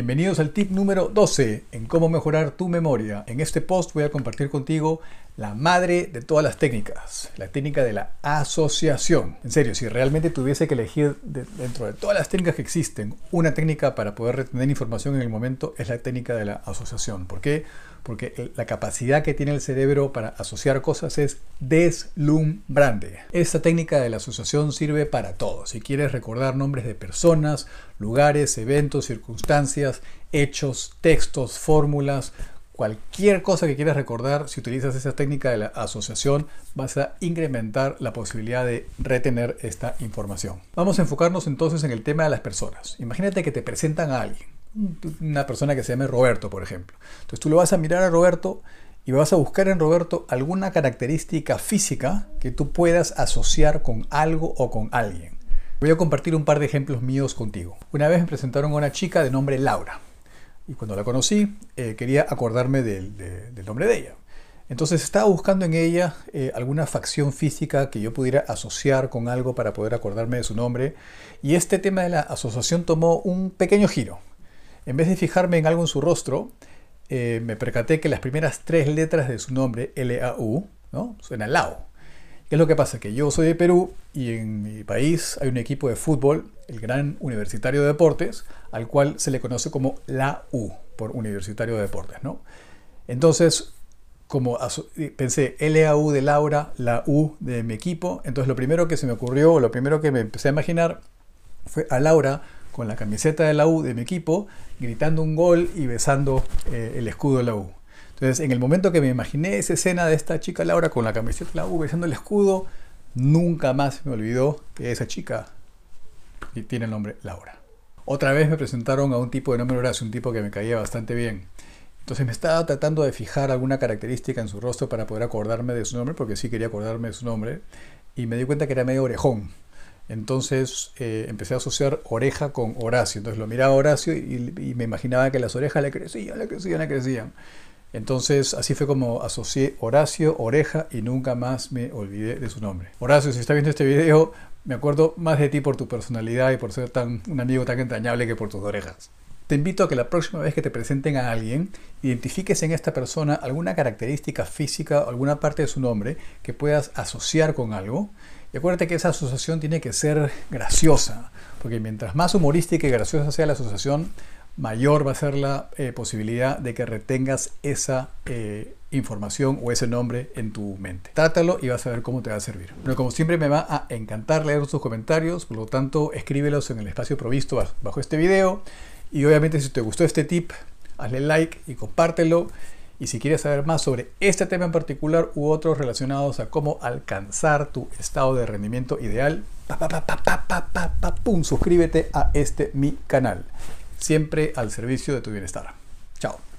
Bienvenidos al tip número 12 en cómo mejorar tu memoria. En este post voy a compartir contigo la madre de todas las técnicas, la técnica de la asociación. En serio, si realmente tuviese que elegir dentro de todas las técnicas que existen, una técnica para poder retener información en el momento es la técnica de la asociación. ¿Por qué? Porque la capacidad que tiene el cerebro para asociar cosas es deslumbrante. Esta técnica de la asociación sirve para todo. Si quieres recordar nombres de personas, lugares, eventos, circunstancias, hechos, textos, fórmulas, cualquier cosa que quieras recordar, si utilizas esa técnica de la asociación, vas a incrementar la posibilidad de retener esta información. Vamos a enfocarnos entonces en el tema de las personas. Imagínate que te presentan a alguien, una persona que se llame Roberto, por ejemplo. Entonces tú lo vas a mirar a Roberto y vas a buscar en Roberto alguna característica física que tú puedas asociar con algo o con alguien. Voy a compartir un par de ejemplos míos contigo. Una vez me presentaron a una chica de nombre Laura. Y cuando la conocí, eh, quería acordarme del, nombre de ella. Entonces estaba buscando en ella eh, alguna facción física que yo pudiera asociar con algo para poder acordarme de su nombre. Y este tema de la asociación tomó un pequeño giro. En vez de fijarme en algo en su rostro, eh, me percaté que las primeras tres letras de su nombre, L-A-U, ¿no? suena Lao. ¿Qué es lo que pasa? Que yo soy de Perú y en mi país hay un equipo de fútbol, el Gran Universitario de Deportes, al cual se le conoce como la U, por Universitario de Deportes, ¿no? Entonces, como pensé LAU de Laura, la U de mi equipo, entonces lo primero que se me ocurrió, lo primero que me empecé a imaginar fue a Laura con la camiseta de la U de mi equipo, gritando un gol y besando eh, el escudo de la U. Entonces, en el momento que me imaginé esa escena de esta chica Laura con la camiseta la U besando el escudo, nunca más me olvidó que esa chica tiene el nombre Laura. Otra vez me presentaron a un tipo de nombre Horacio, un tipo que me caía bastante bien. Entonces me estaba tratando de fijar alguna característica en su rostro para poder acordarme de su nombre, porque sí quería acordarme de su nombre, y me di cuenta que era medio orejón. Entonces eh, empecé a asociar oreja con Horacio. Entonces lo miraba Horacio y, y, me imaginaba que las orejas le crecían, le crecían, le crecían. Entonces así fue como asocié Horacio, oreja y nunca más me olvidé de su nombre. Horacio, si está viendo este video, me acuerdo más de ti por tu personalidad y por ser tan, un amigo tan entrañable que por tus orejas. Te invito a que la próxima vez que te presenten a alguien, identifiques en esta persona alguna característica física o alguna parte de su nombre que puedas asociar con algo. Y acuérdate que esa asociación tiene que ser graciosa, porque mientras más humorística y graciosa sea la asociación, mayor va a ser la eh, posibilidad de que retengas esa eh, información o ese nombre en tu mente. Trátalo y vas a ver cómo te va a servir. Como siempre me va a encantar leer tus comentarios, por lo tanto escríbelos en el espacio provisto bajo este video. Y obviamente si te gustó este tip, hazle like y compártelo. Y si quieres saber más sobre este tema en particular u otros relacionados a cómo alcanzar tu estado de rendimiento ideal, pum, suscríbete a este mi canal siempre al servicio de tu bienestar. Chao.